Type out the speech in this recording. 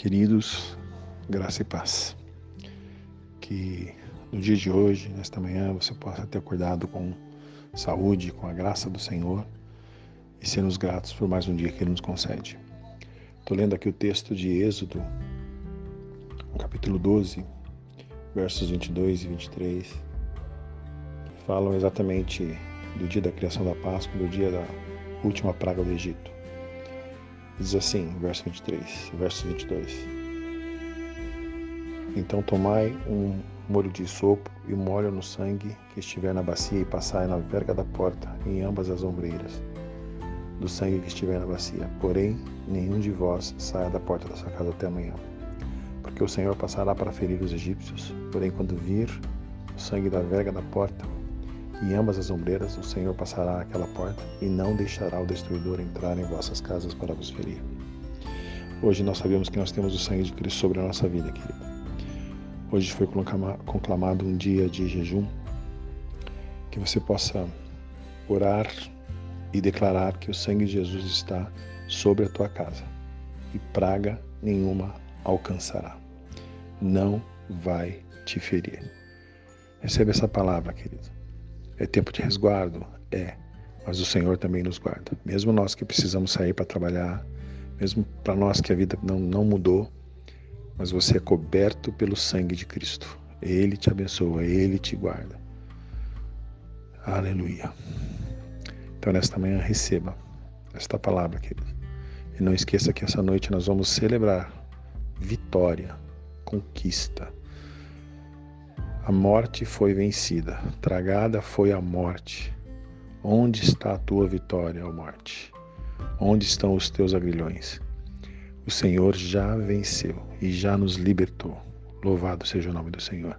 Queridos, graça e paz. Que no dia de hoje, nesta manhã, você possa ter acordado com saúde, com a graça do Senhor e sermos gratos por mais um dia que Ele nos concede. Estou lendo aqui o texto de Êxodo, capítulo 12, versos 22 e 23, que falam exatamente do dia da criação da Páscoa, do dia da última praga do Egito. Diz assim, verso 23, verso 22. Então tomai um molho de sopo e molho no sangue que estiver na bacia e passai na verga da porta em ambas as ombreiras do sangue que estiver na bacia. Porém, nenhum de vós saia da porta da sua casa até amanhã. Porque o Senhor passará para ferir os egípcios. Porém, quando vir o sangue da verga da porta, em ambas as ombreiras o Senhor passará aquela porta e não deixará o destruidor entrar em vossas casas para vos ferir. Hoje nós sabemos que nós temos o sangue de Cristo sobre a nossa vida, querido. Hoje foi conclamado um dia de jejum, que você possa orar e declarar que o sangue de Jesus está sobre a tua casa e praga nenhuma alcançará. Não vai te ferir. Receba essa palavra, querido. É tempo de resguardo? É. Mas o Senhor também nos guarda. Mesmo nós que precisamos sair para trabalhar, mesmo para nós que a vida não, não mudou, mas você é coberto pelo sangue de Cristo. Ele te abençoa, ele te guarda. Aleluia. Então, nesta manhã, receba esta palavra, querido. E não esqueça que essa noite nós vamos celebrar vitória, conquista a morte foi vencida, tragada foi a morte. Onde está a tua vitória, ó morte? Onde estão os teus agrilhões? O Senhor já venceu e já nos libertou. Louvado seja o nome do Senhor.